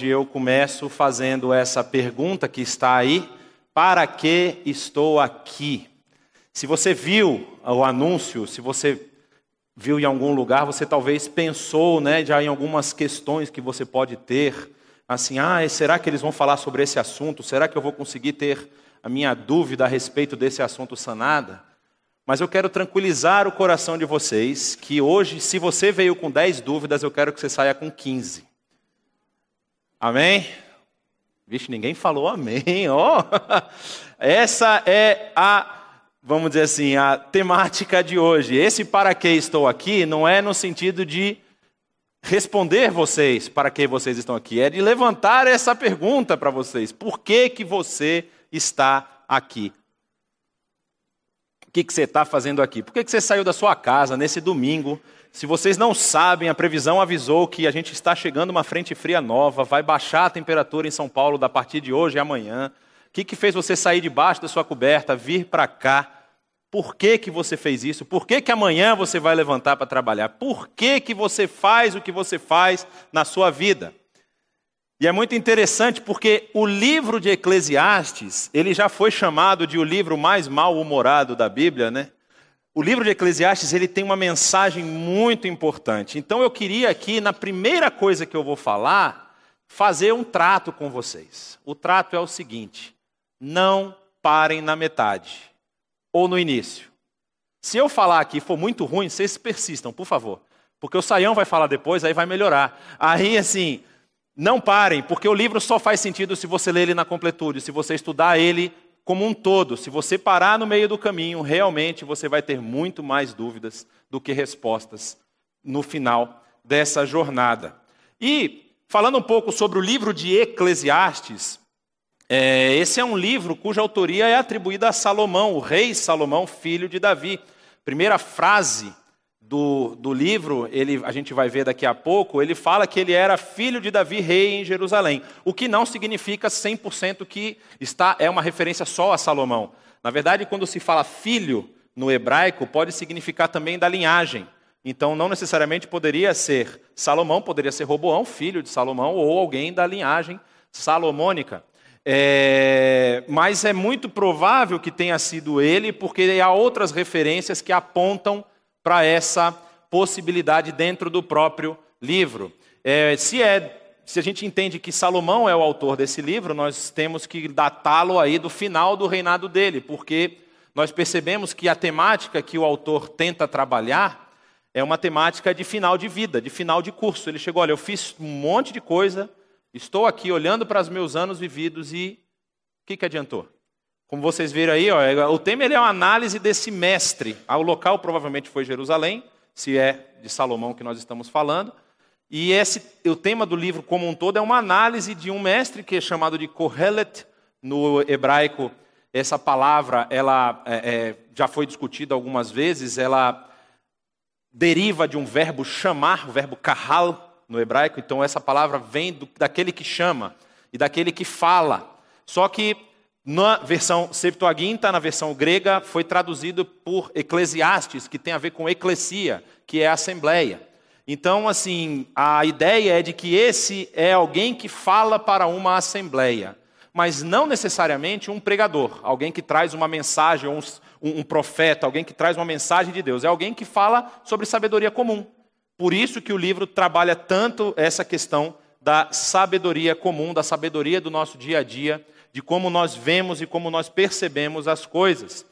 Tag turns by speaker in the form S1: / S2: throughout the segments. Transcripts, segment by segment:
S1: hoje eu começo fazendo essa pergunta que está aí: para que estou aqui? Se você viu o anúncio, se você viu em algum lugar, você talvez pensou, né, já em algumas questões que você pode ter, assim, ah, será que eles vão falar sobre esse assunto? Será que eu vou conseguir ter a minha dúvida a respeito desse assunto sanada? Mas eu quero tranquilizar o coração de vocês que hoje, se você veio com 10 dúvidas, eu quero que você saia com 15. Amém? Vixe, ninguém falou amém, ó. Oh. Essa é a vamos dizer assim, a temática de hoje. Esse para que estou aqui não é no sentido de responder vocês para que vocês estão aqui, é de levantar essa pergunta para vocês. Por que, que você está aqui? O que, que você está fazendo aqui? Por que, que você saiu da sua casa nesse domingo? Se vocês não sabem, a previsão avisou que a gente está chegando uma frente fria nova, vai baixar a temperatura em São Paulo da partir de hoje e amanhã. O que, que fez você sair debaixo da sua coberta, vir para cá? Por que, que você fez isso? Por que, que amanhã você vai levantar para trabalhar? Por que, que você faz o que você faz na sua vida? E é muito interessante porque o livro de Eclesiastes, ele já foi chamado de o livro mais mal-humorado da Bíblia, né? O livro de Eclesiastes, ele tem uma mensagem muito importante. Então eu queria aqui, na primeira coisa que eu vou falar, fazer um trato com vocês. O trato é o seguinte: não parem na metade ou no início. Se eu falar aqui for muito ruim, vocês persistam, por favor. Porque o Saião vai falar depois, aí vai melhorar. Aí, assim, não parem, porque o livro só faz sentido se você ler ele na completude, se você estudar ele como um todo. Se você parar no meio do caminho, realmente você vai ter muito mais dúvidas do que respostas no final dessa jornada. E, falando um pouco sobre o livro de Eclesiastes, é, esse é um livro cuja autoria é atribuída a Salomão, o rei Salomão, filho de Davi. Primeira frase do, do livro, ele, a gente vai ver daqui a pouco, ele fala que ele era filho de Davi, rei em Jerusalém. O que não significa 100% que está, é uma referência só a Salomão. Na verdade, quando se fala filho no hebraico, pode significar também da linhagem. Então, não necessariamente poderia ser Salomão, poderia ser Roboão, filho de Salomão, ou alguém da linhagem salomônica. É, mas é muito provável que tenha sido ele, porque há outras referências que apontam para essa possibilidade dentro do próprio livro. É, se, é, se a gente entende que Salomão é o autor desse livro, nós temos que datá-lo aí do final do reinado dele, porque nós percebemos que a temática que o autor tenta trabalhar é uma temática de final de vida, de final de curso. Ele chegou, olha, eu fiz um monte de coisa, Estou aqui olhando para os meus anos vividos e o que, que adiantou? Como vocês viram aí, ó, é, o tema é uma análise desse mestre. Ah, o local provavelmente foi Jerusalém, se é de Salomão que nós estamos falando. E esse, o tema do livro como um todo é uma análise de um mestre que é chamado de Kohelet no hebraico. Essa palavra ela é, é, já foi discutida algumas vezes. Ela deriva de um verbo chamar, o verbo kahal, no hebraico, então essa palavra vem do, daquele que chama e daquele que fala. Só que na versão Septuaginta, na versão grega, foi traduzido por Eclesiastes, que tem a ver com eclesia, que é a assembleia. Então, assim, a ideia é de que esse é alguém que fala para uma assembleia, mas não necessariamente um pregador, alguém que traz uma mensagem, um, um profeta, alguém que traz uma mensagem de Deus. É alguém que fala sobre sabedoria comum. Por isso que o livro trabalha tanto essa questão da sabedoria comum, da sabedoria do nosso dia a dia, de como nós vemos e como nós percebemos as coisas.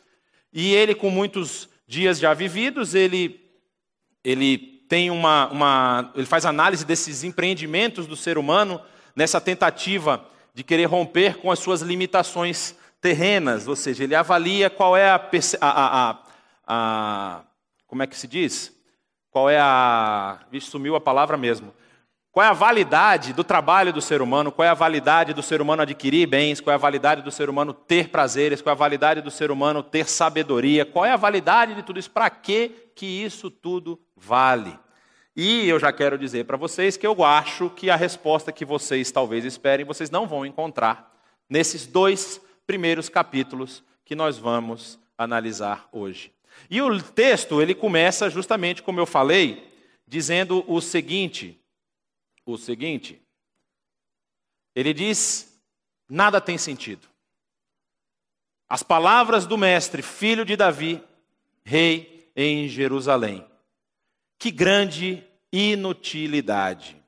S1: E ele, com muitos dias já vividos, ele, ele tem uma, uma, ele faz análise desses empreendimentos do ser humano nessa tentativa de querer romper com as suas limitações terrenas, ou seja, ele avalia qual é a, a, a, a como é que se diz? Qual é a. Vixe, sumiu a palavra mesmo. Qual é a validade do trabalho do ser humano? Qual é a validade do ser humano adquirir bens? Qual é a validade do ser humano ter prazeres? Qual é a validade do ser humano ter sabedoria? Qual é a validade de tudo isso? Para que que isso tudo vale? E eu já quero dizer para vocês que eu acho que a resposta que vocês talvez esperem, vocês não vão encontrar nesses dois primeiros capítulos que nós vamos analisar hoje. E o texto, ele começa justamente como eu falei, dizendo o seguinte: o seguinte. Ele diz: nada tem sentido. As palavras do mestre, filho de Davi, rei em Jerusalém. Que grande inutilidade,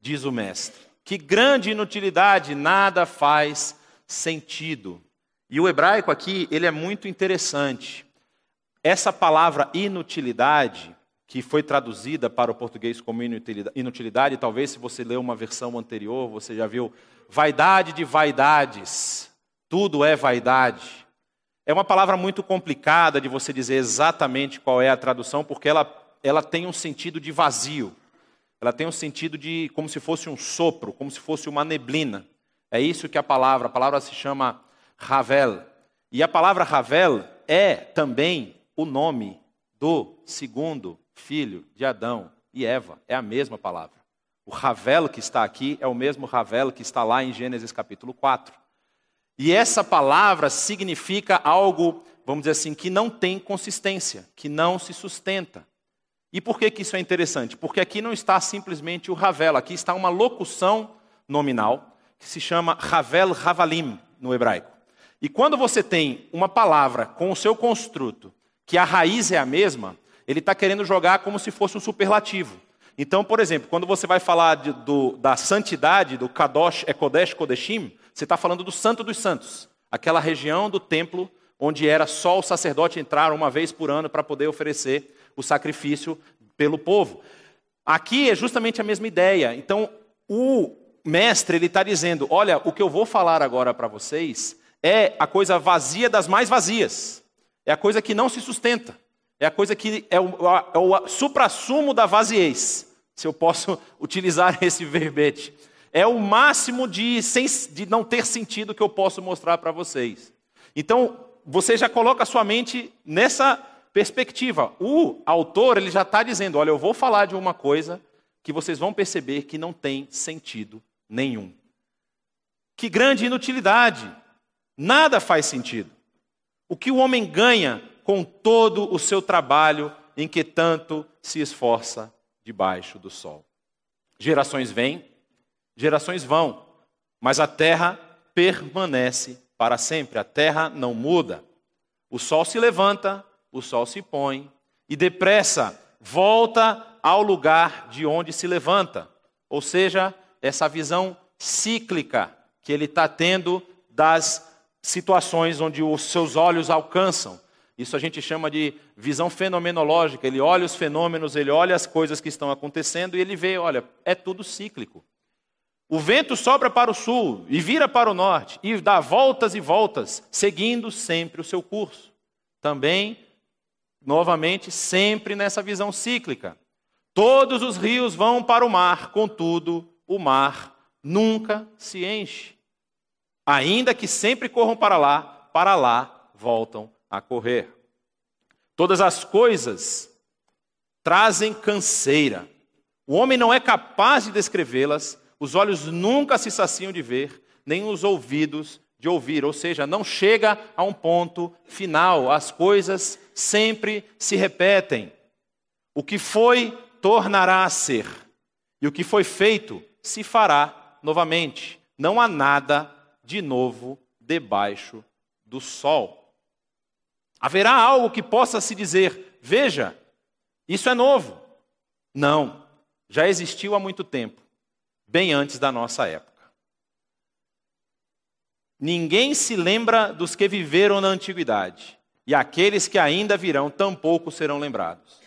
S1: diz o mestre. Que grande inutilidade, nada faz sentido. E o hebraico aqui, ele é muito interessante. Essa palavra inutilidade, que foi traduzida para o português como inutilidade, talvez se você leu uma versão anterior, você já viu vaidade de vaidades, tudo é vaidade. É uma palavra muito complicada de você dizer exatamente qual é a tradução, porque ela, ela tem um sentido de vazio. Ela tem um sentido de como se fosse um sopro, como se fosse uma neblina. É isso que a palavra, a palavra se chama Ravel. E a palavra Ravel é também o nome do segundo filho de Adão e Eva. É a mesma palavra. O Ravel que está aqui é o mesmo Ravel que está lá em Gênesis capítulo 4. E essa palavra significa algo, vamos dizer assim, que não tem consistência, que não se sustenta. E por que, que isso é interessante? Porque aqui não está simplesmente o Ravel, aqui está uma locução nominal que se chama Ravel Ravalim no hebraico. E quando você tem uma palavra com o seu construto, que a raiz é a mesma, ele está querendo jogar como se fosse um superlativo. Então, por exemplo, quando você vai falar de, do, da santidade, do Kadosh, Ekodesh, Kodeshim, você está falando do Santo dos Santos, aquela região do templo onde era só o sacerdote entrar uma vez por ano para poder oferecer o sacrifício pelo povo. Aqui é justamente a mesma ideia. Então, o mestre ele está dizendo: olha, o que eu vou falar agora para vocês é a coisa vazia das mais vazias, é a coisa que não se sustenta, é a coisa que é o, é o supra-sumo da vaziez, se eu posso utilizar esse verbete é o máximo de, de não ter sentido que eu posso mostrar para vocês. Então, você já coloca a sua mente nessa perspectiva. O autor ele já está dizendo: olha, eu vou falar de uma coisa que vocês vão perceber que não tem sentido nenhum. Que grande inutilidade! Nada faz sentido. O que o homem ganha com todo o seu trabalho em que tanto se esforça debaixo do sol? Gerações vêm, Gerações vão, mas a terra permanece para sempre. A terra não muda. O sol se levanta, o sol se põe e depressa volta ao lugar de onde se levanta. Ou seja, essa visão cíclica que ele está tendo das situações onde os seus olhos alcançam. Isso a gente chama de visão fenomenológica. Ele olha os fenômenos, ele olha as coisas que estão acontecendo e ele vê, olha, é tudo cíclico. O vento sopra para o sul e vira para o norte e dá voltas e voltas, seguindo sempre o seu curso. Também, novamente, sempre nessa visão cíclica. Todos os rios vão para o mar, contudo, o mar nunca se enche. Ainda que sempre corram para lá, para lá voltam a correr. Todas as coisas trazem canseira. O homem não é capaz de descrevê-las os olhos nunca se saciam de ver, nem os ouvidos de ouvir, ou seja, não chega a um ponto final, as coisas sempre se repetem. O que foi, tornará a ser, e o que foi feito, se fará novamente. Não há nada de novo debaixo do sol. Haverá algo que possa se dizer: veja, isso é novo. Não, já existiu há muito tempo bem antes da nossa época. Ninguém se lembra dos que viveram na antiguidade, e aqueles que ainda virão tampouco serão lembrados,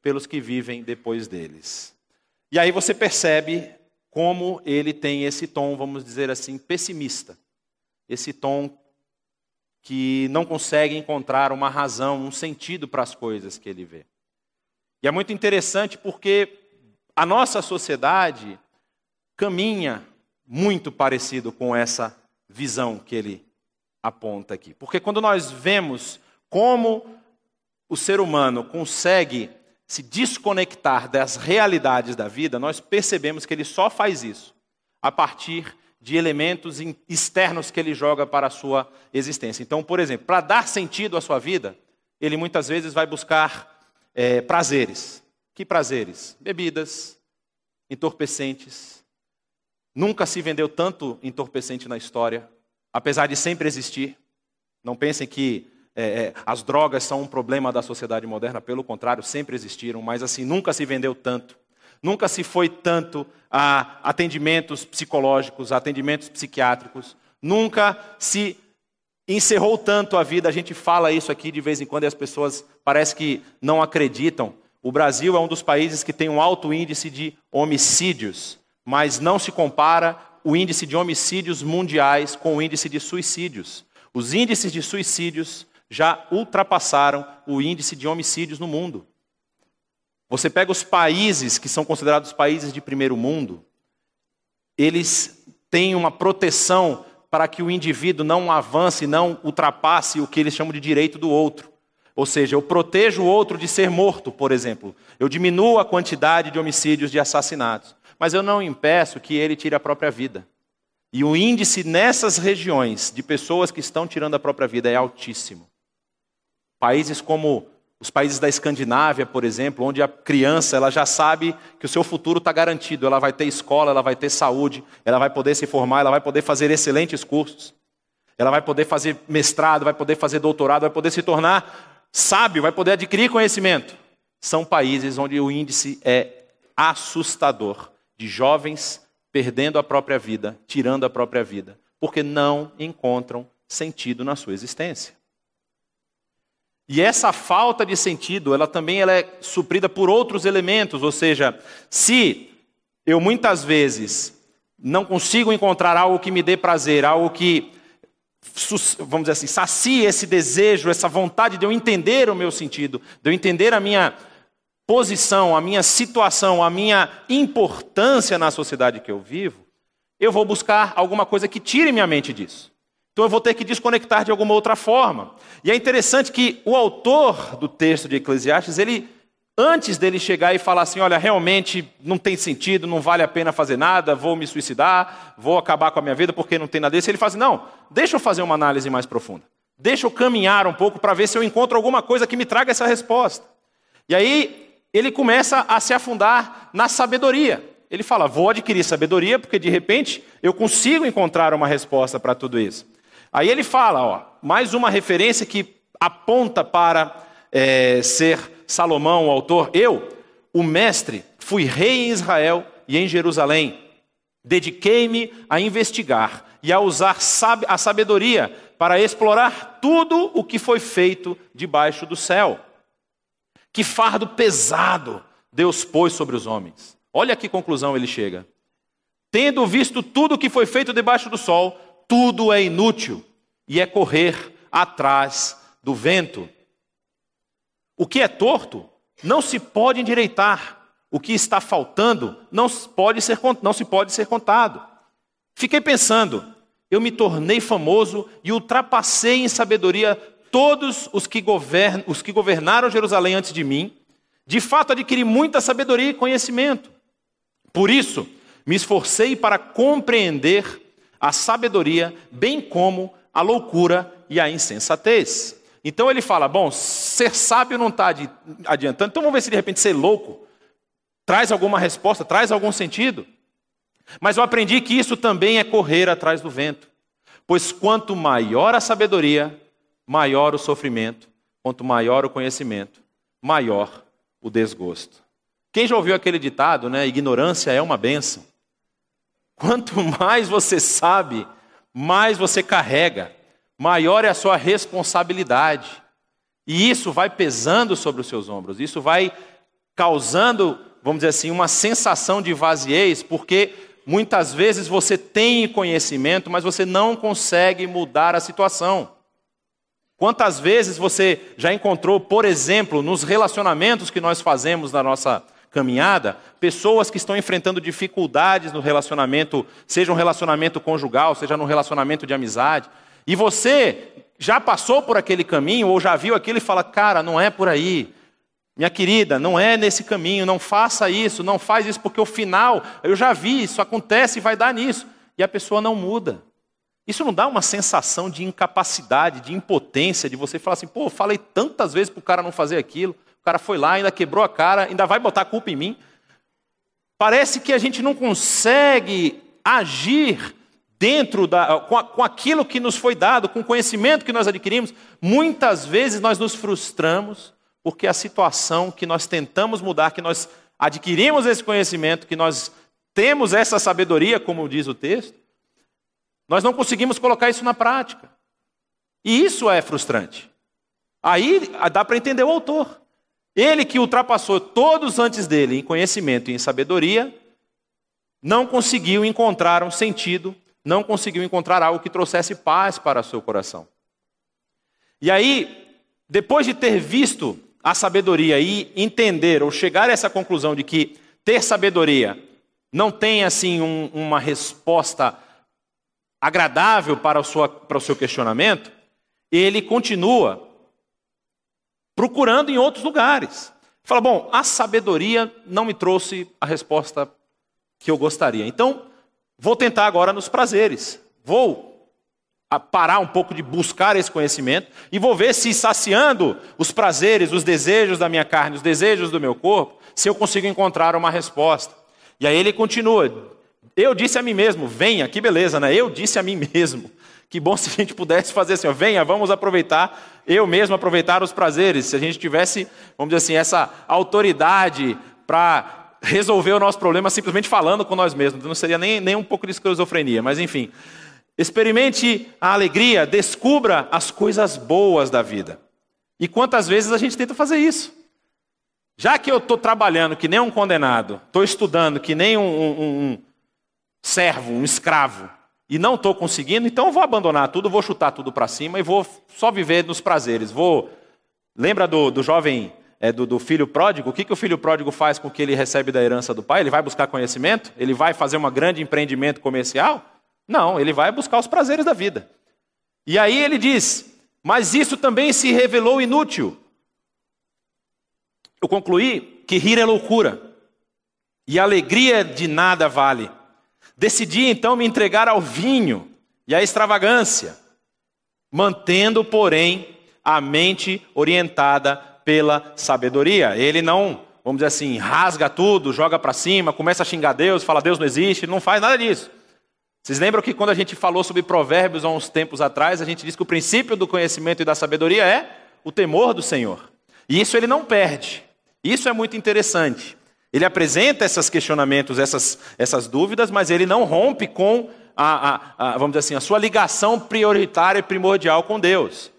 S1: pelos que vivem depois deles. E aí você percebe como ele tem esse tom, vamos dizer assim, pessimista. Esse tom que não consegue encontrar uma razão, um sentido para as coisas que ele vê. E é muito interessante porque a nossa sociedade caminha muito parecido com essa visão que ele aponta aqui. Porque quando nós vemos como o ser humano consegue se desconectar das realidades da vida, nós percebemos que ele só faz isso a partir de elementos externos que ele joga para a sua existência. Então, por exemplo, para dar sentido à sua vida, ele muitas vezes vai buscar é, prazeres. Que prazeres? Bebidas, entorpecentes, Nunca se vendeu tanto entorpecente na história, apesar de sempre existir. Não pensem que é, é, as drogas são um problema da sociedade moderna, pelo contrário, sempre existiram, mas assim, nunca se vendeu tanto. Nunca se foi tanto a atendimentos psicológicos, a atendimentos psiquiátricos. Nunca se encerrou tanto a vida. A gente fala isso aqui de vez em quando e as pessoas parece que não acreditam. O Brasil é um dos países que tem um alto índice de homicídios, mas não se compara o índice de homicídios mundiais com o índice de suicídios. Os índices de suicídios já ultrapassaram o índice de homicídios no mundo. Você pega os países que são considerados países de primeiro mundo, eles têm uma proteção para que o indivíduo não avance, não ultrapasse o que eles chamam de direito do outro. Ou seja, eu protejo o outro de ser morto, por exemplo. Eu diminuo a quantidade de homicídios, de assassinatos. Mas eu não impeço que ele tire a própria vida. E o índice nessas regiões de pessoas que estão tirando a própria vida é altíssimo. Países como os países da Escandinávia, por exemplo, onde a criança ela já sabe que o seu futuro está garantido, ela vai ter escola, ela vai ter saúde, ela vai poder se formar, ela vai poder fazer excelentes cursos, ela vai poder fazer mestrado, vai poder fazer doutorado, vai poder se tornar sábio, vai poder adquirir conhecimento. São países onde o índice é assustador de jovens perdendo a própria vida, tirando a própria vida, porque não encontram sentido na sua existência. E essa falta de sentido, ela também ela é suprida por outros elementos, ou seja, se eu muitas vezes não consigo encontrar algo que me dê prazer, algo que, vamos dizer assim, sacie esse desejo, essa vontade de eu entender o meu sentido, de eu entender a minha posição, a minha situação, a minha importância na sociedade que eu vivo, eu vou buscar alguma coisa que tire minha mente disso. Então eu vou ter que desconectar de alguma outra forma. E é interessante que o autor do texto de Eclesiastes, ele antes dele chegar e falar assim, olha, realmente não tem sentido, não vale a pena fazer nada, vou me suicidar, vou acabar com a minha vida porque não tem nada disso, ele fala assim, não, deixa eu fazer uma análise mais profunda. Deixa eu caminhar um pouco para ver se eu encontro alguma coisa que me traga essa resposta. E aí ele começa a se afundar na sabedoria. Ele fala: vou adquirir sabedoria, porque de repente eu consigo encontrar uma resposta para tudo isso. Aí ele fala, ó, mais uma referência que aponta para é, ser Salomão, o autor. Eu, o mestre, fui rei em Israel e em Jerusalém. Dediquei-me a investigar e a usar a sabedoria para explorar tudo o que foi feito debaixo do céu. Que fardo pesado Deus pôs sobre os homens. Olha que conclusão ele chega. Tendo visto tudo o que foi feito debaixo do sol, tudo é inútil e é correr atrás do vento. O que é torto não se pode endireitar. O que está faltando não pode ser, não se pode ser contado. Fiquei pensando, eu me tornei famoso e ultrapassei em sabedoria todos os que, govern, os que governaram Jerusalém antes de mim. De fato, adquiri muita sabedoria e conhecimento. Por isso, me esforcei para compreender a sabedoria, bem como a loucura e a insensatez. Então ele fala: bom, ser sábio não está adiantando, então vamos ver se de repente ser louco traz alguma resposta, traz algum sentido. Mas eu aprendi que isso também é correr atrás do vento. Pois quanto maior a sabedoria, maior o sofrimento, quanto maior o conhecimento, maior o desgosto. Quem já ouviu aquele ditado, né? Ignorância é uma benção. Quanto mais você sabe, mais você carrega, maior é a sua responsabilidade. E isso vai pesando sobre os seus ombros, isso vai causando, vamos dizer assim, uma sensação de vaziez, porque muitas vezes você tem conhecimento, mas você não consegue mudar a situação. Quantas vezes você já encontrou, por exemplo, nos relacionamentos que nós fazemos na nossa caminhada, pessoas que estão enfrentando dificuldades no relacionamento, seja um relacionamento conjugal, seja no relacionamento de amizade, e você já passou por aquele caminho ou já viu aquilo e fala: "Cara, não é por aí. Minha querida, não é nesse caminho, não faça isso, não faz isso porque o final, eu já vi, isso acontece e vai dar nisso". E a pessoa não muda. Isso não dá uma sensação de incapacidade, de impotência, de você falar assim, pô, falei tantas vezes para o cara não fazer aquilo. O cara foi lá, ainda quebrou a cara, ainda vai botar a culpa em mim. Parece que a gente não consegue agir dentro da, com, com aquilo que nos foi dado, com o conhecimento que nós adquirimos, muitas vezes nós nos frustramos porque a situação que nós tentamos mudar, que nós adquirimos esse conhecimento, que nós temos essa sabedoria, como diz o texto, nós não conseguimos colocar isso na prática. E isso é frustrante. Aí dá para entender o autor. Ele que ultrapassou todos antes dele em conhecimento e em sabedoria, não conseguiu encontrar um sentido, não conseguiu encontrar algo que trouxesse paz para o seu coração. E aí, depois de ter visto a sabedoria e entender ou chegar a essa conclusão de que ter sabedoria não tem assim um, uma resposta agradável para o, sua, para o seu questionamento, ele continua procurando em outros lugares. Fala, bom, a sabedoria não me trouxe a resposta que eu gostaria. Então, vou tentar agora nos prazeres. Vou parar um pouco de buscar esse conhecimento e vou ver se saciando os prazeres, os desejos da minha carne, os desejos do meu corpo, se eu consigo encontrar uma resposta. E aí ele continua: Eu disse a mim mesmo, venha, que beleza, né? Eu disse a mim mesmo. Que bom se a gente pudesse fazer assim, ó, venha, vamos aproveitar, eu mesmo aproveitar os prazeres. Se a gente tivesse, vamos dizer assim, essa autoridade para resolver o nosso problema simplesmente falando com nós mesmos. Não seria nem, nem um pouco de esquizofrenia, mas enfim. Experimente a alegria, descubra as coisas boas da vida. E quantas vezes a gente tenta fazer isso? Já que eu estou trabalhando que nem um condenado, estou estudando que nem um, um, um servo, um escravo, e não estou conseguindo, então vou abandonar tudo, vou chutar tudo para cima e vou só viver nos prazeres. Vou. Lembra do, do jovem, é, do, do, filho pródigo? O que, que o filho pródigo faz com o que ele recebe da herança do pai? Ele vai buscar conhecimento? Ele vai fazer um grande empreendimento comercial? Não, ele vai buscar os prazeres da vida. E aí ele diz: Mas isso também se revelou inútil. Eu concluí que rir é loucura e alegria de nada vale. Decidi então me entregar ao vinho e à extravagância, mantendo, porém, a mente orientada pela sabedoria. Ele não, vamos dizer assim, rasga tudo, joga para cima, começa a xingar Deus, fala Deus não existe, não faz nada disso. Vocês lembram que quando a gente falou sobre provérbios há uns tempos atrás, a gente disse que o princípio do conhecimento e da sabedoria é o temor do Senhor. E isso ele não perde. Isso é muito interessante. Ele apresenta esses questionamentos, essas, essas dúvidas, mas ele não rompe com a, a, a, vamos dizer assim, a sua ligação prioritária e primordial com Deus.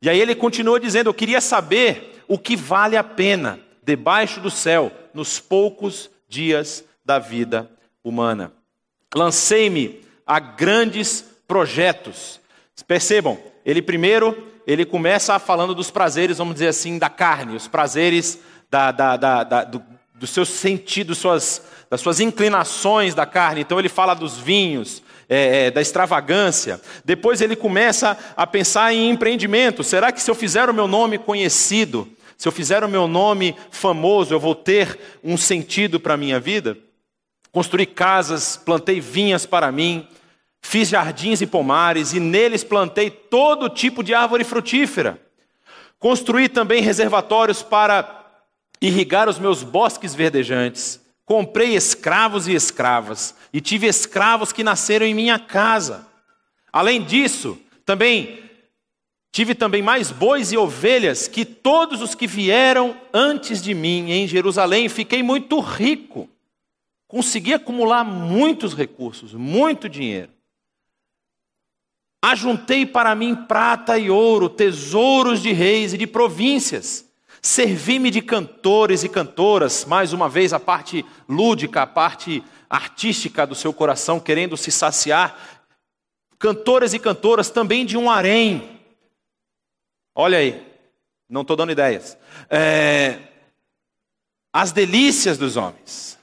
S1: E aí ele continua dizendo: Eu queria saber o que vale a pena debaixo do céu nos poucos dias da vida humana. Lancei-me a grandes projetos. Percebam, ele primeiro, ele começa falando dos prazeres, vamos dizer assim, da carne, os prazeres da, da, da, do, do seu sentido, suas, das suas inclinações da carne. Então ele fala dos vinhos, é, é, da extravagância. Depois ele começa a pensar em empreendimento. Será que se eu fizer o meu nome conhecido, se eu fizer o meu nome famoso, eu vou ter um sentido para a minha vida? Construí casas, plantei vinhas para mim, Fiz jardins e pomares, e neles plantei todo tipo de árvore frutífera. Construí também reservatórios para irrigar os meus bosques verdejantes. Comprei escravos e escravas, e tive escravos que nasceram em minha casa. Além disso, também tive também mais bois e ovelhas que todos os que vieram antes de mim em Jerusalém. Fiquei muito rico. Consegui acumular muitos recursos, muito dinheiro. Ajuntei para mim prata e ouro, tesouros de reis e de províncias. Servi-me de cantores e cantoras, mais uma vez a parte lúdica, a parte artística do seu coração, querendo se saciar. Cantores e cantoras também de um harém. Olha aí, não estou dando ideias. É, as delícias dos homens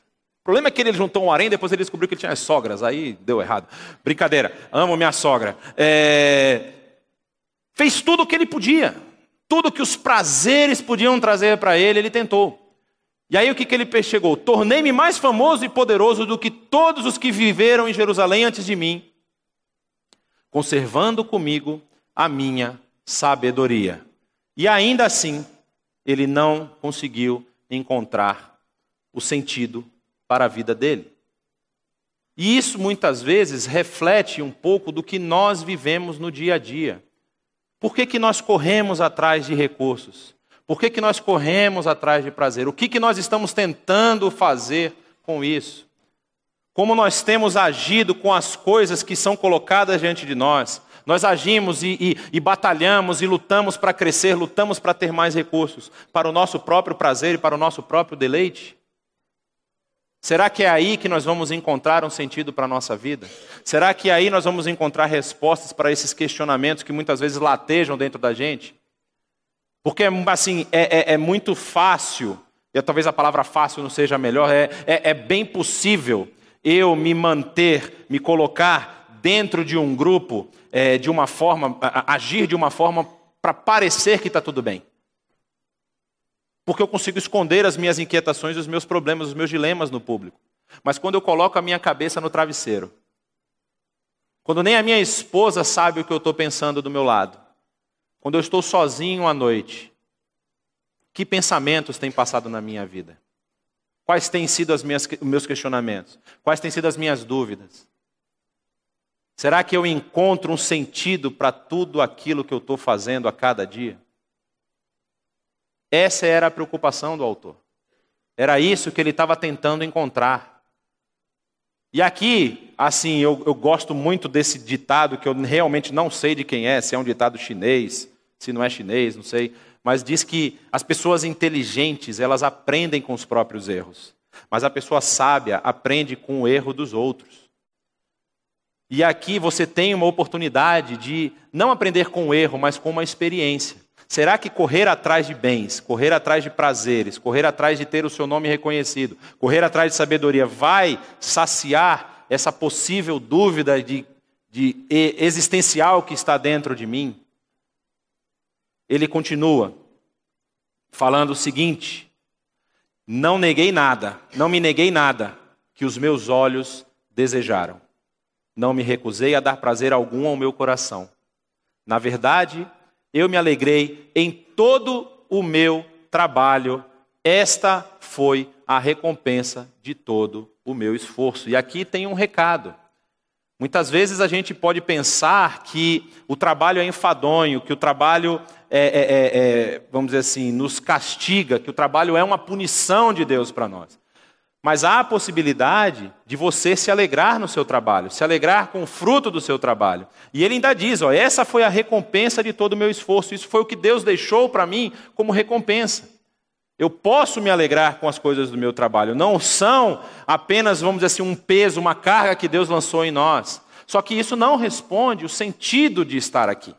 S1: problema é que ele juntou um harém, depois ele descobriu que ele tinha sogras, aí deu errado. Brincadeira, amo minha sogra. É... Fez tudo o que ele podia, tudo que os prazeres podiam trazer para ele, ele tentou. E aí o que, que ele chegou? Tornei-me mais famoso e poderoso do que todos os que viveram em Jerusalém antes de mim, conservando comigo a minha sabedoria. E ainda assim, ele não conseguiu encontrar o sentido para a vida dele. E isso muitas vezes reflete um pouco do que nós vivemos no dia a dia. Por que, que nós corremos atrás de recursos? Por que, que nós corremos atrás de prazer? O que, que nós estamos tentando fazer com isso? Como nós temos agido com as coisas que são colocadas diante de nós? Nós agimos e, e, e batalhamos e lutamos para crescer, lutamos para ter mais recursos, para o nosso próprio prazer e para o nosso próprio deleite? Será que é aí que nós vamos encontrar um sentido para a nossa vida? Será que é aí nós vamos encontrar respostas para esses questionamentos que muitas vezes latejam dentro da gente? Porque, assim, é, é, é muito fácil, e talvez a palavra fácil não seja a melhor, é, é, é bem possível eu me manter, me colocar dentro de um grupo, é, de uma forma, agir de uma forma para parecer que está tudo bem. Porque eu consigo esconder as minhas inquietações, os meus problemas, os meus dilemas no público. Mas quando eu coloco a minha cabeça no travesseiro, quando nem a minha esposa sabe o que eu estou pensando do meu lado, quando eu estou sozinho à noite, que pensamentos têm passado na minha vida? Quais têm sido os meus questionamentos? Quais têm sido as minhas dúvidas? Será que eu encontro um sentido para tudo aquilo que eu estou fazendo a cada dia? Essa era a preocupação do autor. Era isso que ele estava tentando encontrar. E aqui, assim, eu, eu, gosto muito desse ditado que eu realmente não sei de quem é, se é um ditado chinês, se não é chinês, não sei, mas diz que as pessoas inteligentes, elas aprendem com os próprios erros, mas a pessoa sábia aprende com o erro dos outros. E aqui você tem uma oportunidade de não aprender com o erro, mas com uma experiência. Será que correr atrás de bens, correr atrás de prazeres, correr atrás de ter o seu nome reconhecido, correr atrás de sabedoria vai saciar essa possível dúvida de, de existencial que está dentro de mim? ele continua falando o seguinte: Não neguei nada, não me neguei nada que os meus olhos desejaram. Não me recusei a dar prazer algum ao meu coração. Na verdade, eu me alegrei em todo o meu trabalho. Esta foi a recompensa de todo o meu esforço. E aqui tem um recado. Muitas vezes a gente pode pensar que o trabalho é enfadonho, que o trabalho é, é, é, é, vamos dizer assim, nos castiga, que o trabalho é uma punição de Deus para nós. Mas há a possibilidade de você se alegrar no seu trabalho, se alegrar com o fruto do seu trabalho. E ele ainda diz: ó, essa foi a recompensa de todo o meu esforço, isso foi o que Deus deixou para mim como recompensa. Eu posso me alegrar com as coisas do meu trabalho, não são apenas, vamos dizer assim, um peso, uma carga que Deus lançou em nós. Só que isso não responde o sentido de estar aqui.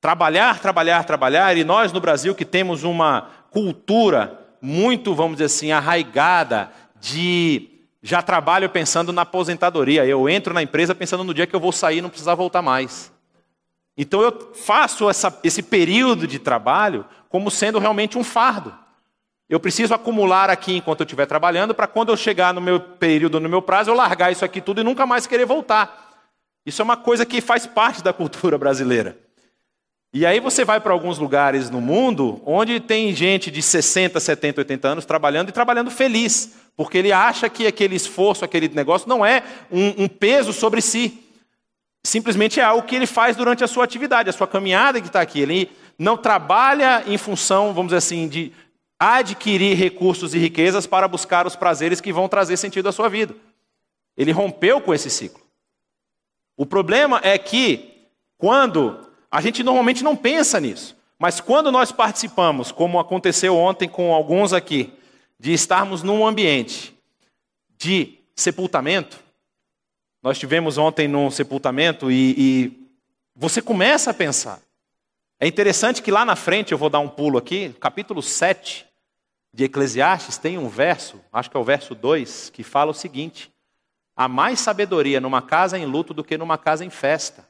S1: Trabalhar, trabalhar, trabalhar, e nós no Brasil que temos uma cultura muito, vamos dizer assim, arraigada de já trabalho pensando na aposentadoria. Eu entro na empresa pensando no dia que eu vou sair e não precisar voltar mais. Então eu faço essa, esse período de trabalho como sendo realmente um fardo. Eu preciso acumular aqui enquanto eu estiver trabalhando, para quando eu chegar no meu período, no meu prazo, eu largar isso aqui tudo e nunca mais querer voltar. Isso é uma coisa que faz parte da cultura brasileira. E aí você vai para alguns lugares no mundo onde tem gente de 60, 70, 80 anos trabalhando e trabalhando feliz, porque ele acha que aquele esforço, aquele negócio não é um, um peso sobre si. Simplesmente é algo que ele faz durante a sua atividade, a sua caminhada que está aqui. Ele não trabalha em função, vamos dizer assim, de adquirir recursos e riquezas para buscar os prazeres que vão trazer sentido à sua vida. Ele rompeu com esse ciclo. O problema é que, quando a gente normalmente não pensa nisso. Mas quando nós participamos, como aconteceu ontem com alguns aqui, de estarmos num ambiente de sepultamento, nós tivemos ontem num sepultamento e, e você começa a pensar. É interessante que lá na frente, eu vou dar um pulo aqui, capítulo 7 de Eclesiastes, tem um verso, acho que é o verso 2, que fala o seguinte: Há mais sabedoria numa casa em luto do que numa casa em festa.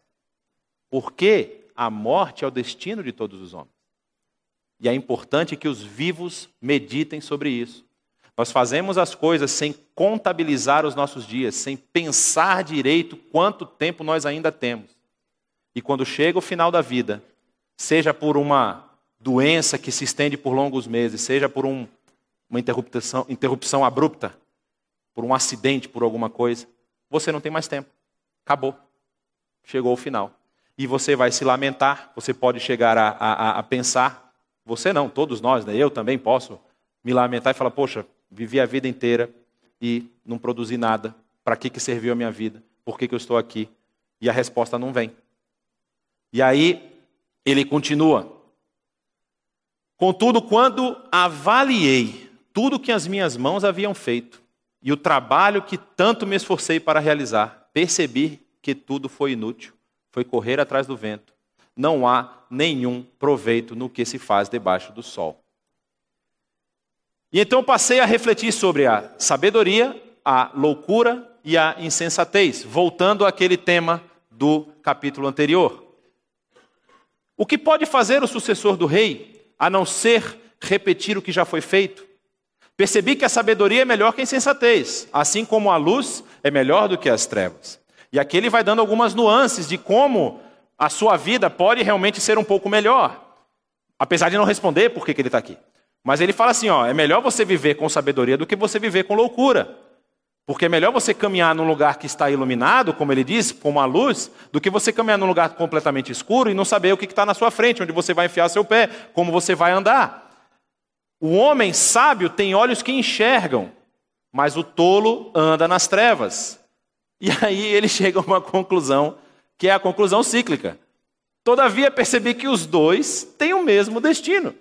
S1: Porque a morte é o destino de todos os homens. E é importante que os vivos meditem sobre isso. Nós fazemos as coisas sem contabilizar os nossos dias, sem pensar direito quanto tempo nós ainda temos. E quando chega o final da vida, seja por uma doença que se estende por longos meses, seja por um, uma interrupção, interrupção abrupta, por um acidente, por alguma coisa, você não tem mais tempo. Acabou. Chegou o final. E você vai se lamentar, você pode chegar a, a, a pensar, você não, todos nós, né? eu também posso me lamentar e falar, poxa, vivi a vida inteira e não produzi nada. Para que, que serviu a minha vida? Por que, que eu estou aqui? E a resposta não vem. E aí ele continua. Contudo, quando avaliei tudo que as minhas mãos haviam feito e o trabalho que tanto me esforcei para realizar, percebi que tudo foi inútil, foi correr atrás do vento. Não há nenhum proveito no que se faz debaixo do sol. E então passei a refletir sobre a sabedoria, a loucura e a insensatez, voltando àquele tema do capítulo anterior. O que pode fazer o sucessor do rei, a não ser repetir o que já foi feito? Percebi que a sabedoria é melhor que a insensatez, assim como a luz é melhor do que as trevas. E aqui ele vai dando algumas nuances de como a sua vida pode realmente ser um pouco melhor. Apesar de não responder por que, que ele está aqui. Mas ele fala assim: ó, é melhor você viver com sabedoria do que você viver com loucura. Porque é melhor você caminhar num lugar que está iluminado, como ele diz, com uma luz, do que você caminhar num lugar completamente escuro e não saber o que está na sua frente, onde você vai enfiar seu pé, como você vai andar. O homem sábio tem olhos que enxergam, mas o tolo anda nas trevas. E aí ele chega a uma conclusão, que é a conclusão cíclica. Todavia percebi que os dois têm o mesmo destino.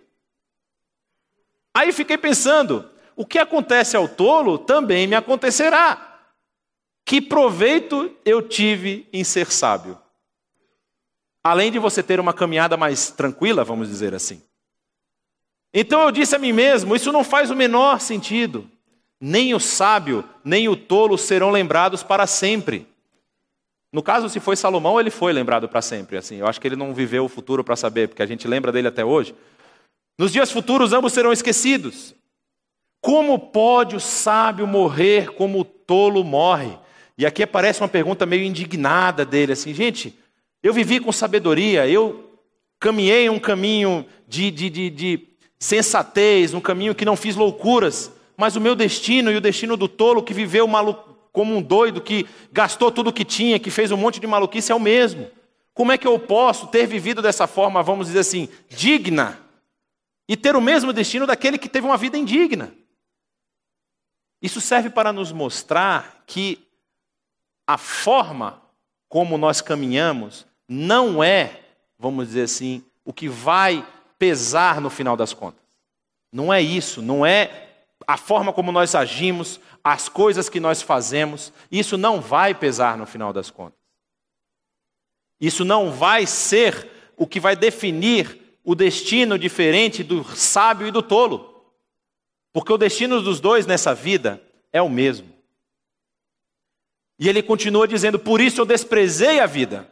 S1: Aí fiquei pensando, o que acontece ao tolo também me acontecerá. Que proveito eu tive em ser sábio? Além de você ter uma caminhada mais tranquila, vamos dizer assim. Então eu disse a mim mesmo: isso não faz o menor sentido. Nem o sábio, nem o tolo serão lembrados para sempre. No caso, se foi Salomão, ele foi lembrado para sempre. Assim, eu acho que ele não viveu o futuro para saber, porque a gente lembra dele até hoje. Nos dias futuros, ambos serão esquecidos. Como pode o sábio morrer como o tolo morre? E aqui aparece uma pergunta meio indignada dele, assim, gente, eu vivi com sabedoria, eu caminhei um caminho de, de, de, de sensatez, um caminho que não fiz loucuras, mas o meu destino e o destino do tolo que viveu como um doido, que gastou tudo o que tinha, que fez um monte de maluquice é o mesmo. Como é que eu posso ter vivido dessa forma, vamos dizer assim, digna, e ter o mesmo destino daquele que teve uma vida indigna? Isso serve para nos mostrar que a forma como nós caminhamos não é, vamos dizer assim, o que vai pesar no final das contas. Não é isso, não é a forma como nós agimos, as coisas que nós fazemos, isso não vai pesar no final das contas. Isso não vai ser o que vai definir o destino diferente do sábio e do tolo. Porque o destino dos dois nessa vida é o mesmo. E ele continua dizendo: Por isso eu desprezei a vida,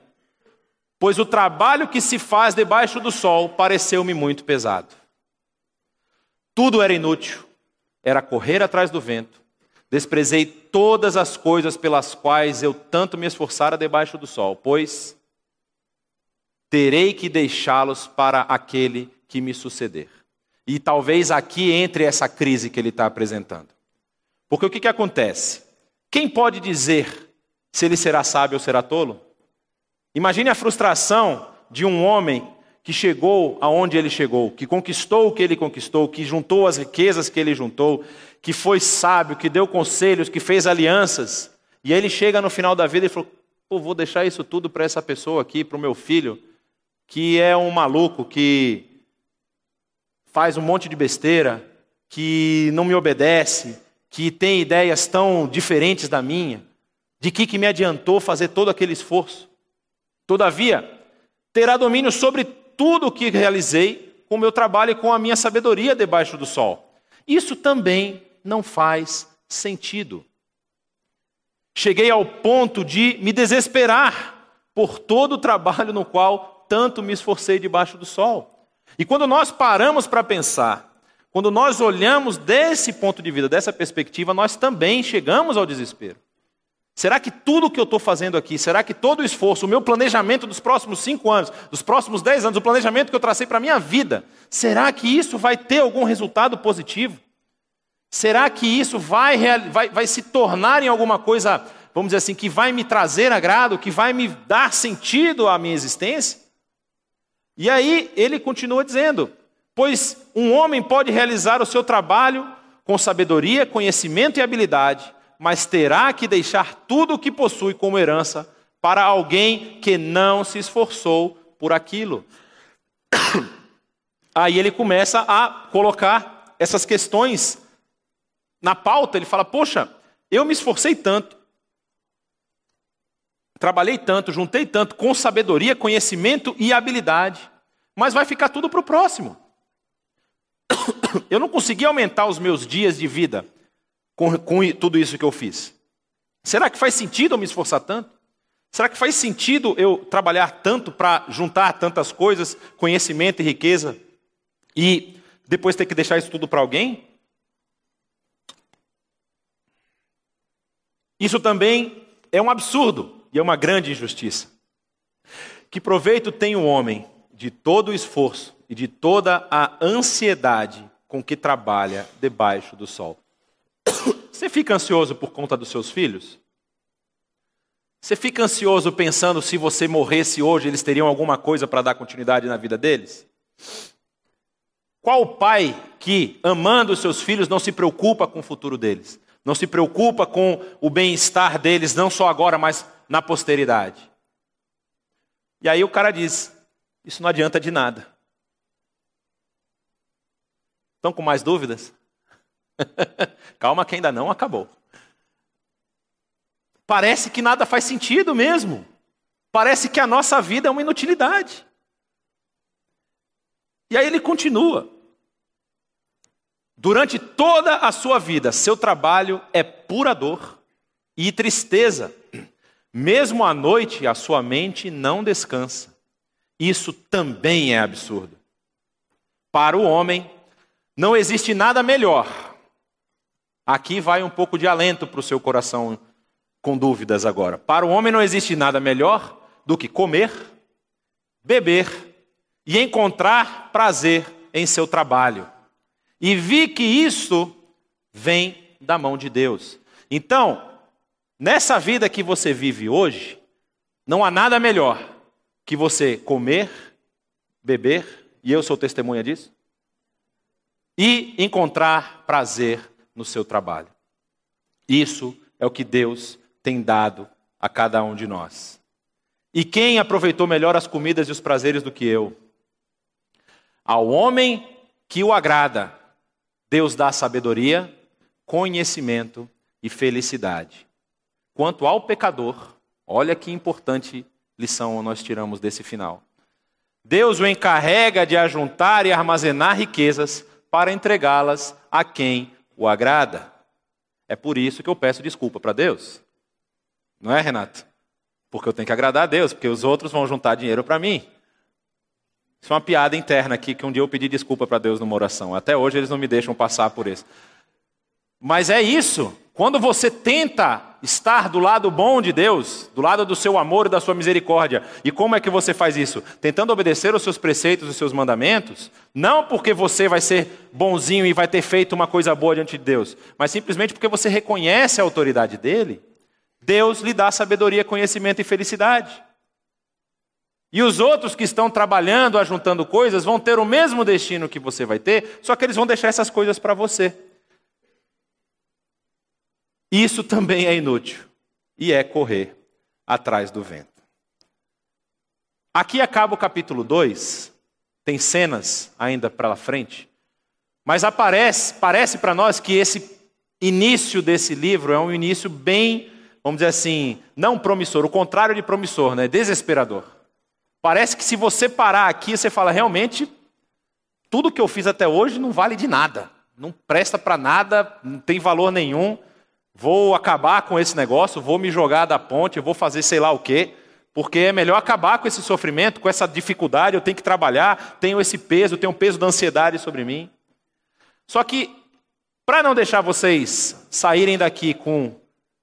S1: pois o trabalho que se faz debaixo do sol pareceu-me muito pesado. Tudo era inútil, era correr atrás do vento. Desprezei todas as coisas pelas quais eu tanto me esforçara debaixo do sol, pois terei que deixá-los para aquele que me suceder. E talvez aqui entre essa crise que ele está apresentando. Porque o que, que acontece? Quem pode dizer se ele será sábio ou será tolo? Imagine a frustração de um homem que chegou aonde ele chegou, que conquistou o que ele conquistou, que juntou as riquezas que ele juntou, que foi sábio, que deu conselhos, que fez alianças, e ele chega no final da vida e falou: Pô, vou deixar isso tudo para essa pessoa aqui, para o meu filho, que é um maluco, que faz um monte de besteira, que não me obedece, que tem ideias tão diferentes da minha, de que, que me adiantou fazer todo aquele esforço? Todavia, terá domínio sobre tudo o que realizei com o meu trabalho e com a minha sabedoria debaixo do sol. Isso também não faz sentido. Cheguei ao ponto de me desesperar por todo o trabalho no qual tanto me esforcei debaixo do sol. E quando nós paramos para pensar, quando nós olhamos desse ponto de vista, dessa perspectiva, nós também chegamos ao desespero. Será que tudo que eu estou fazendo aqui, será que todo o esforço, o meu planejamento dos próximos cinco anos, dos próximos dez anos, o planejamento que eu tracei para a minha vida, será que isso vai ter algum resultado positivo? Será que isso vai, vai, vai se tornar em alguma coisa, vamos dizer assim, que vai me trazer agrado, que vai me dar sentido à minha existência? E aí ele continua dizendo: Pois um homem pode realizar o seu trabalho com sabedoria, conhecimento e habilidade, mas terá que deixar tudo o que possui como herança para alguém que não se esforçou por aquilo. Aí ele começa a colocar essas questões na pauta. Ele fala: Poxa, eu me esforcei tanto, trabalhei tanto, juntei tanto com sabedoria, conhecimento e habilidade, mas vai ficar tudo para o próximo. Eu não consegui aumentar os meus dias de vida com, com tudo isso que eu fiz. Será que faz sentido eu me esforçar tanto? Será que faz sentido eu trabalhar tanto para juntar tantas coisas, conhecimento e riqueza, e depois ter que deixar isso tudo para alguém? Isso também é um absurdo e é uma grande injustiça. Que proveito tem o homem de todo o esforço e de toda a ansiedade com que trabalha debaixo do sol? Você fica ansioso por conta dos seus filhos? Você fica ansioso pensando se você morresse hoje, eles teriam alguma coisa para dar continuidade na vida deles? Qual pai que, amando os seus filhos, não se preocupa com o futuro deles? Não se preocupa com o bem-estar deles, não só agora, mas na posteridade? E aí o cara diz: Isso não adianta de nada. Estão com mais dúvidas? Calma que ainda não acabou. Parece que nada faz sentido mesmo. Parece que a nossa vida é uma inutilidade. E aí ele continua. Durante toda a sua vida, seu trabalho é pura dor e tristeza. Mesmo à noite, a sua mente não descansa. Isso também é absurdo. Para o homem, não existe nada melhor. Aqui vai um pouco de alento para o seu coração com dúvidas agora. Para o homem não existe nada melhor do que comer, beber e encontrar prazer em seu trabalho. E vi que isso vem da mão de Deus. Então, nessa vida que você vive hoje, não há nada melhor que você comer, beber, e eu sou testemunha disso, e encontrar prazer no seu trabalho. Isso é o que Deus tem dado a cada um de nós. E quem aproveitou melhor as comidas e os prazeres do que eu? Ao homem que o agrada, Deus dá sabedoria, conhecimento e felicidade. Quanto ao pecador, olha que importante lição nós tiramos desse final. Deus o encarrega de ajuntar e armazenar riquezas para entregá-las a quem o agrada. É por isso que eu peço desculpa para Deus. Não é, Renato? Porque eu tenho que agradar a Deus, porque os outros vão juntar dinheiro para mim. Isso é uma piada interna aqui, que um dia eu pedi desculpa para Deus numa oração. Até hoje eles não me deixam passar por isso. Mas é isso. Quando você tenta estar do lado bom de Deus, do lado do seu amor e da sua misericórdia, e como é que você faz isso? Tentando obedecer os seus preceitos os seus mandamentos, não porque você vai ser bonzinho e vai ter feito uma coisa boa diante de Deus, mas simplesmente porque você reconhece a autoridade dele Deus lhe dá sabedoria, conhecimento e felicidade. E os outros que estão trabalhando, ajuntando coisas, vão ter o mesmo destino que você vai ter, só que eles vão deixar essas coisas para você. Isso também é inútil e é correr atrás do vento. Aqui acaba o capítulo 2, tem cenas ainda para frente, mas aparece, parece para nós que esse início desse livro é um início bem vamos dizer assim, não promissor, o contrário de promissor, né? Desesperador. Parece que se você parar aqui, você fala, realmente, tudo que eu fiz até hoje não vale de nada. Não presta para nada, não tem valor nenhum. Vou acabar com esse negócio, vou me jogar da ponte, vou fazer sei lá o quê. Porque é melhor acabar com esse sofrimento, com essa dificuldade, eu tenho que trabalhar, tenho esse peso, tenho um peso da ansiedade sobre mim. Só que, para não deixar vocês saírem daqui com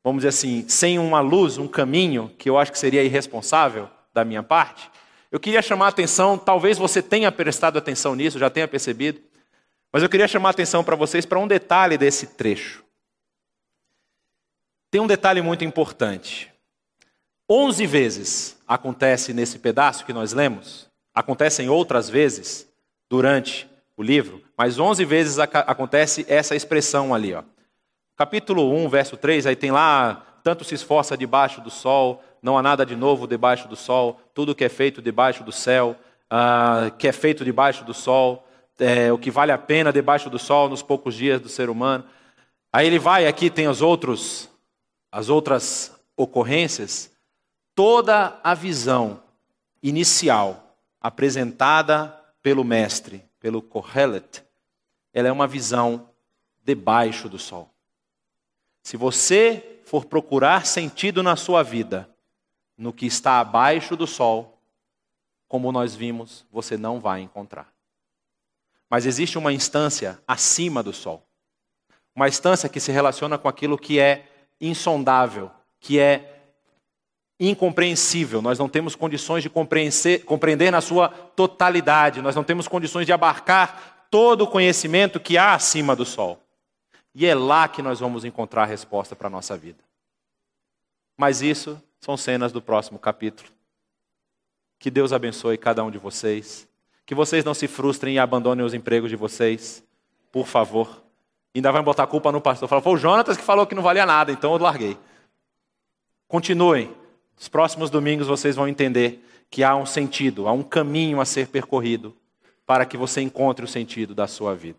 S1: vamos dizer assim, sem uma luz, um caminho, que eu acho que seria irresponsável da minha parte, eu queria chamar a atenção, talvez você tenha prestado atenção nisso, já tenha percebido, Mas eu queria chamar a atenção para vocês para um detalhe desse trecho. Tem um detalhe muito importante. Onze vezes acontece nesse pedaço que nós lemos, acontecem outras vezes durante o livro, mas onze vezes acontece essa expressão ali. Ó. Capítulo 1, verso 3, aí tem lá, tanto se esforça debaixo do sol, não há nada de novo debaixo do sol, tudo que é feito debaixo do céu, uh, que é feito debaixo do sol, é, o que vale a pena debaixo do sol nos poucos dias do ser humano. Aí ele vai, aqui tem os outros, as outras ocorrências, toda a visão inicial apresentada pelo mestre, pelo Kohelet, ela é uma visão debaixo do sol. Se você for procurar sentido na sua vida, no que está abaixo do sol, como nós vimos, você não vai encontrar. Mas existe uma instância acima do Sol. Uma instância que se relaciona com aquilo que é insondável, que é incompreensível. Nós não temos condições de compreender na sua totalidade, nós não temos condições de abarcar todo o conhecimento que há acima do Sol. E é lá que nós vamos encontrar a resposta para a nossa vida. Mas isso são cenas do próximo capítulo. Que Deus abençoe cada um de vocês. Que vocês não se frustrem e abandonem os empregos de vocês, por favor. Ainda vai botar a culpa no pastor. Fala, foi o Jonatas que falou que não valia nada, então eu larguei. Continuem. Nos próximos domingos vocês vão entender que há um sentido, há um caminho a ser percorrido para que você encontre o sentido da sua vida.